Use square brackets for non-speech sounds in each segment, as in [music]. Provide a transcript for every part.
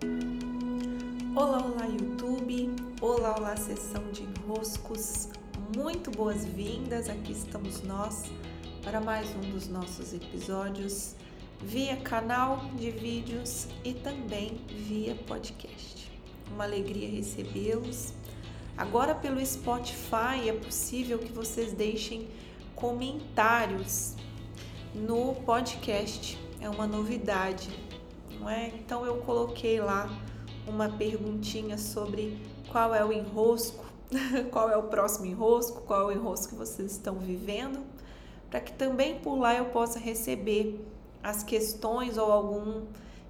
Olá, olá YouTube, olá, olá sessão de enroscos, muito boas-vindas, aqui estamos nós para mais um dos nossos episódios via canal de vídeos e também via podcast. Uma alegria recebê-los. Agora pelo Spotify é possível que vocês deixem comentários no podcast, é uma novidade, não é? Então eu coloquei lá uma perguntinha sobre qual é o enrosco, [laughs] qual é o próximo enrosco, qual é o enrosco que vocês estão vivendo, para que também por lá eu possa receber as questões ou algum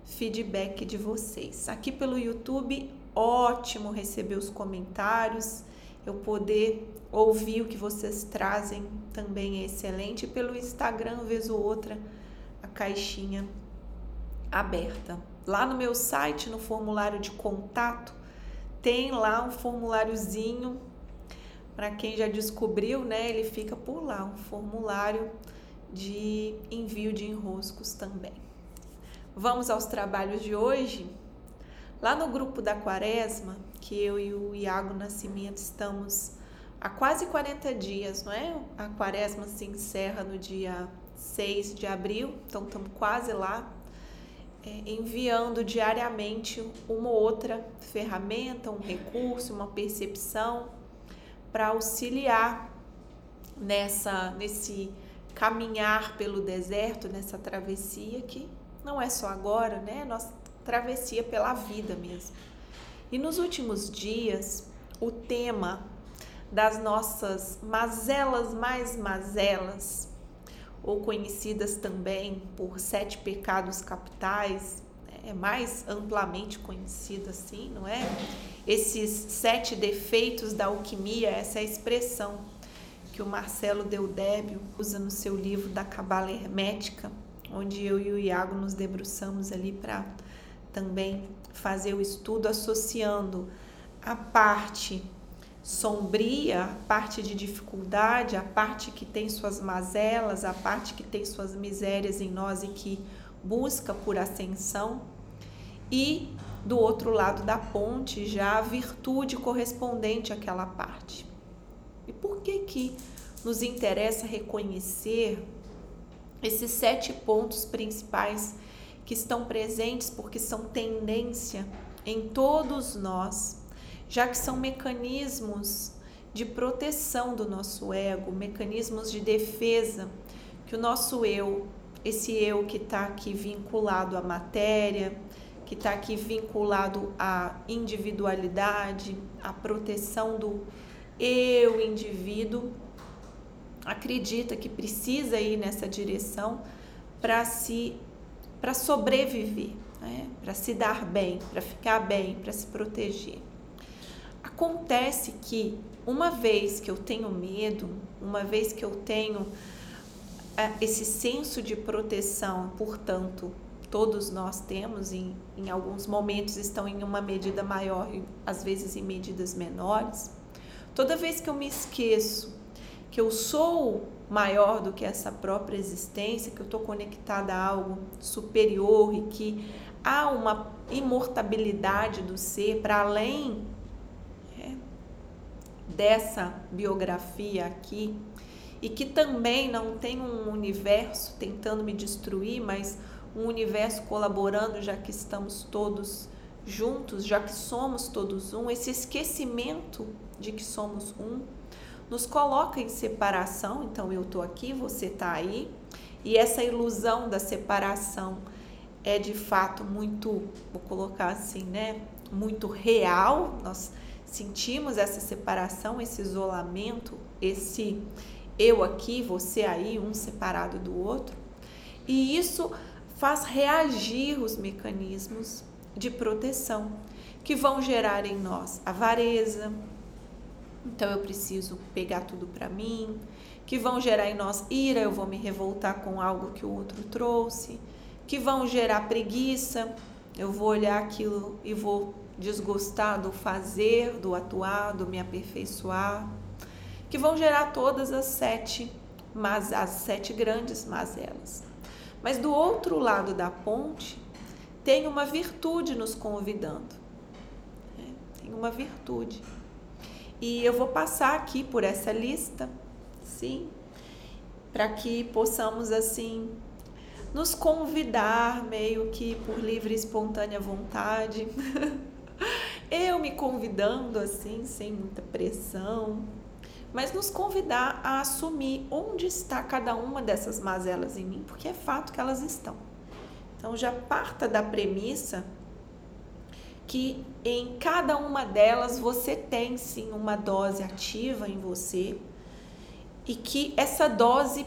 feedback de vocês. Aqui pelo YouTube, ótimo receber os comentários, eu poder ouvir o que vocês trazem também é excelente. Pelo Instagram, vez ou outra, a caixinha aberta. Lá no meu site, no formulário de contato, tem lá um formuláriozinho para quem já descobriu, né? Ele fica por lá, um formulário de envio de enroscos também. Vamos aos trabalhos de hoje. Lá no grupo da Quaresma, que eu e o Iago Nascimento estamos há quase 40 dias, não é? A Quaresma se encerra no dia 6 de abril, então estamos quase lá enviando diariamente uma outra ferramenta, um recurso, uma percepção para auxiliar nessa nesse caminhar pelo deserto, nessa travessia que não é só agora, né? Nossa travessia pela vida mesmo. E nos últimos dias, o tema das nossas mazelas mais mazelas ou conhecidas também por sete pecados capitais, é mais amplamente conhecida assim, não é? Esses sete defeitos da alquimia, essa é a expressão que o Marcelo Deudébio usa no seu livro da Cabala Hermética, onde eu e o Iago nos debruçamos ali para também fazer o estudo associando a parte sombria, a parte de dificuldade, a parte que tem suas mazelas, a parte que tem suas misérias em nós e que busca por ascensão, e do outro lado da ponte já a virtude correspondente àquela parte. E por que que nos interessa reconhecer esses sete pontos principais que estão presentes porque são tendência em todos nós já que são mecanismos de proteção do nosso ego, mecanismos de defesa que o nosso eu, esse eu que está aqui vinculado à matéria, que está aqui vinculado à individualidade, à proteção do eu, indivíduo, acredita que precisa ir nessa direção para se para sobreviver, né? para se dar bem, para ficar bem, para se proteger. Acontece que uma vez que eu tenho medo, uma vez que eu tenho é, esse senso de proteção, portanto, todos nós temos, em, em alguns momentos estão em uma medida maior às vezes em medidas menores. Toda vez que eu me esqueço que eu sou maior do que essa própria existência, que eu estou conectada a algo superior e que há uma imortabilidade do ser para além dessa biografia aqui e que também não tem um universo tentando me destruir, mas um universo colaborando, já que estamos todos juntos, já que somos todos um, esse esquecimento de que somos um nos coloca em separação. Então eu tô aqui, você tá aí, e essa ilusão da separação é de fato muito, vou colocar assim, né, muito real. Nós sentimos essa separação, esse isolamento, esse eu aqui, você aí, um separado do outro. E isso faz reagir os mecanismos de proteção que vão gerar em nós avareza. Então eu preciso pegar tudo para mim, que vão gerar em nós ira, eu vou me revoltar com algo que o outro trouxe, que vão gerar preguiça, eu vou olhar aquilo e vou desgostar do fazer, do atuar, do me aperfeiçoar, que vão gerar todas as sete, mas as sete grandes mazelas. Mas do outro lado da ponte tem uma virtude nos convidando. É, tem uma virtude. E eu vou passar aqui por essa lista, sim, para que possamos assim nos convidar meio que por livre e espontânea vontade. [laughs] eu me convidando assim, sem muita pressão, mas nos convidar a assumir onde está cada uma dessas mazelas em mim, porque é fato que elas estão. Então já parta da premissa que em cada uma delas você tem sim uma dose ativa em você e que essa dose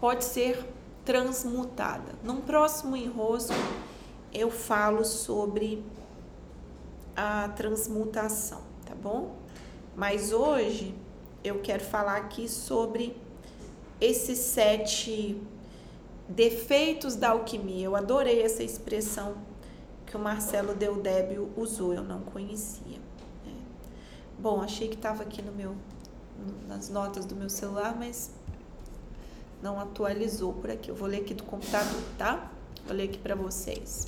pode ser transmutada. Num próximo enrosco eu falo sobre a transmutação, tá bom? Mas hoje eu quero falar aqui sobre esses sete defeitos da alquimia. Eu adorei essa expressão que o Marcelo Deudébio usou, eu não conhecia. Né? Bom, achei que estava aqui no meu, nas notas do meu celular, mas não atualizou por aqui. Eu vou ler aqui do computador, tá? Vou ler aqui para vocês.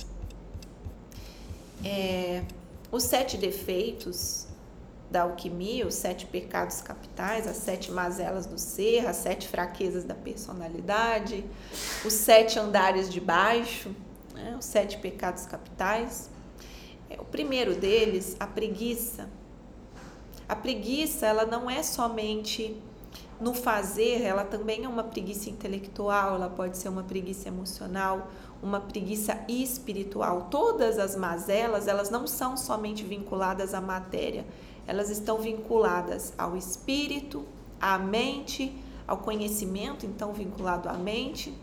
É, os sete defeitos da alquimia, os sete pecados capitais, as sete mazelas do ser, as sete fraquezas da personalidade, os sete andares de baixo, né, os sete pecados capitais. É, o primeiro deles, a preguiça. A preguiça, ela não é somente no fazer, ela também é uma preguiça intelectual, ela pode ser uma preguiça emocional, uma preguiça espiritual. Todas as mazelas, elas não são somente vinculadas à matéria, elas estão vinculadas ao espírito, à mente, ao conhecimento, então vinculado à mente,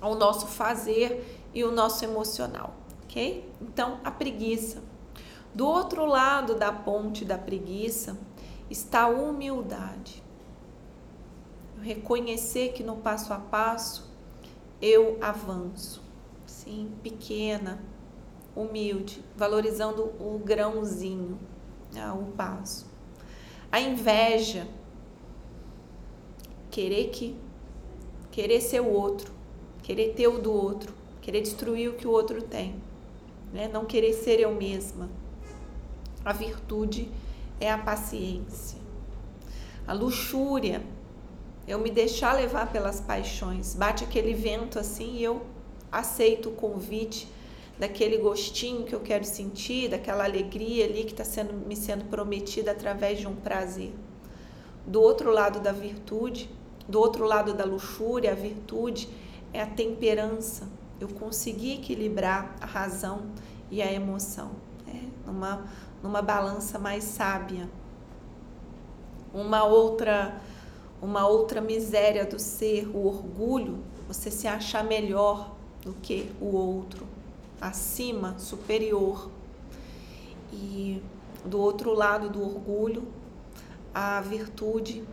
ao nosso fazer e o nosso emocional, ok? Então, a preguiça. Do outro lado da ponte da preguiça está a humildade. Reconhecer que no passo a passo eu avanço, sim, pequena, humilde, valorizando o grãozinho, ah, o passo. A inveja, querer que querer ser o outro, querer ter o do outro, querer destruir o que o outro tem, né? Não querer ser eu mesma. A virtude é a paciência. A luxúria, eu me deixar levar pelas paixões. Bate aquele vento assim e eu aceito o convite daquele gostinho que eu quero sentir, daquela alegria ali que está sendo, me sendo prometida através de um prazer. Do outro lado da virtude, do outro lado da luxúria, a virtude é a temperança. Eu conseguir equilibrar a razão e a emoção, é, numa, numa balança mais sábia. Uma outra, uma outra miséria do ser, o orgulho, você se achar melhor do que o outro acima, superior. E do outro lado do orgulho, a virtude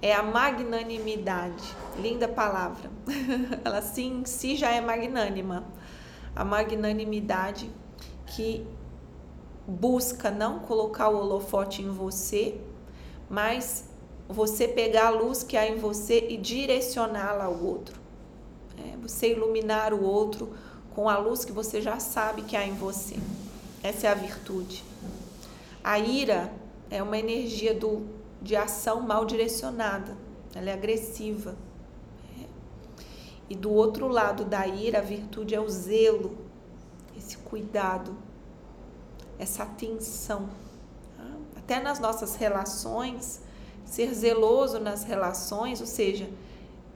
é a magnanimidade. Linda palavra. [laughs] Ela sim, si já é magnânima. A magnanimidade que busca não colocar o holofote em você, mas você pegar a luz que há em você e direcioná-la ao outro. É, você iluminar o outro com a luz que você já sabe que há em você. Essa é a virtude. A ira é uma energia do, de ação mal direcionada, ela é agressiva. É. E do outro lado da ira, a virtude é o zelo, esse cuidado, essa atenção. Tá? Até nas nossas relações, ser zeloso nas relações, ou seja,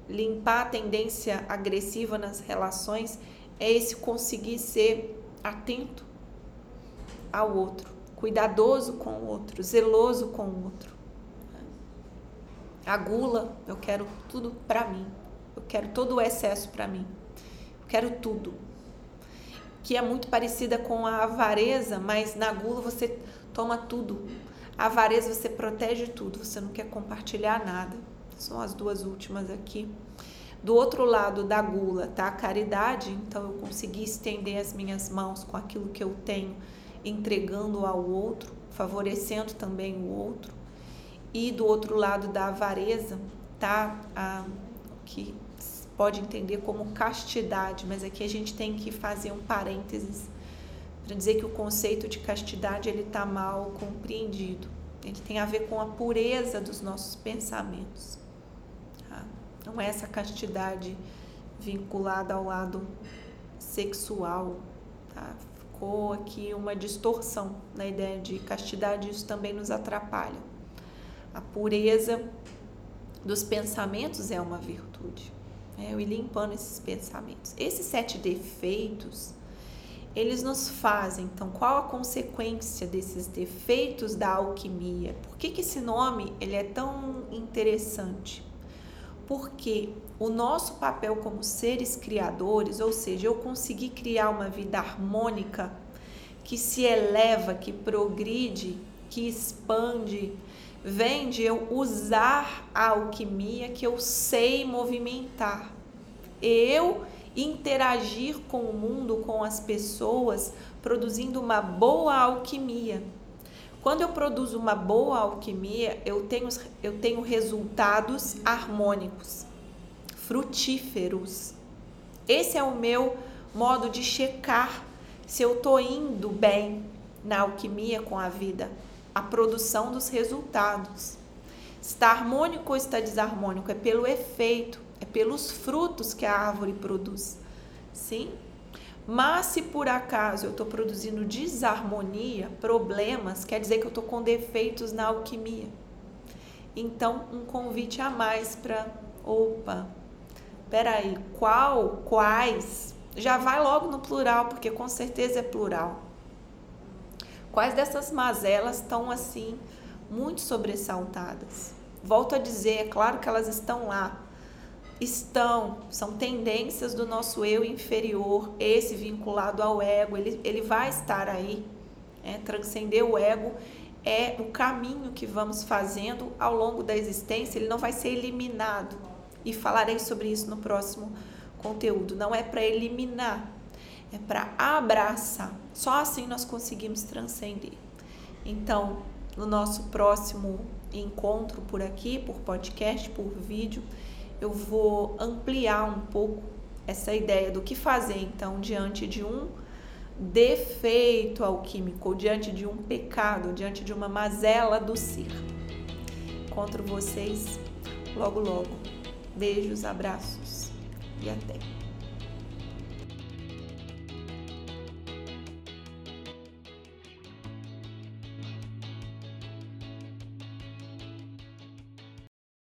limpar a tendência agressiva nas relações é esse conseguir ser atento ao outro, cuidadoso com o outro, zeloso com o outro. A gula, eu quero tudo para mim. Eu quero todo o excesso para mim. Eu quero tudo. Que é muito parecida com a avareza, mas na gula você toma tudo. A avareza você protege tudo, você não quer compartilhar nada. São as duas últimas aqui. Do outro lado da gula tá a caridade, então eu consegui estender as minhas mãos com aquilo que eu tenho, entregando ao outro, favorecendo também o outro. E do outro lado da avareza tá a, que pode entender como castidade, mas aqui a gente tem que fazer um parênteses dizer que o conceito de castidade ele está mal compreendido. Ele tem a ver com a pureza dos nossos pensamentos. Tá? Não é essa castidade vinculada ao lado sexual. Tá? Ficou aqui uma distorção na ideia de castidade, isso também nos atrapalha. A pureza dos pensamentos é uma virtude. É, eu ir limpando esses pensamentos. Esses sete defeitos eles nos fazem. Então, qual a consequência desses defeitos da alquimia? Por que, que esse nome ele é tão interessante? Porque o nosso papel como seres criadores, ou seja, eu consegui criar uma vida harmônica que se eleva, que progride, que expande, vem de eu usar a alquimia que eu sei movimentar. Eu interagir com o mundo, com as pessoas, produzindo uma boa alquimia. Quando eu produzo uma boa alquimia, eu tenho, eu tenho resultados harmônicos, frutíferos. Esse é o meu modo de checar se eu estou indo bem na alquimia com a vida, a produção dos resultados. Está harmônico ou está desarmônico? É pelo efeito é pelos frutos que a árvore produz. Sim? Mas se por acaso eu estou produzindo desarmonia, problemas, quer dizer que eu estou com defeitos na alquimia. Então, um convite a mais para. Opa, peraí, qual, quais? Já vai logo no plural, porque com certeza é plural. Quais dessas mazelas estão assim, muito sobressaltadas? Volto a dizer, é claro que elas estão lá, estão, são tendências do nosso eu inferior, esse vinculado ao ego, ele, ele vai estar aí. É, transcender o ego é o caminho que vamos fazendo ao longo da existência, ele não vai ser eliminado. E falarei sobre isso no próximo conteúdo. Não é para eliminar, é para abraçar. Só assim nós conseguimos transcender. Então, no nosso próximo encontro por aqui, por podcast, por vídeo, eu vou ampliar um pouco essa ideia do que fazer então diante de um defeito alquímico, diante de um pecado, diante de uma mazela do ser. Encontro vocês logo logo. Beijos, abraços e até.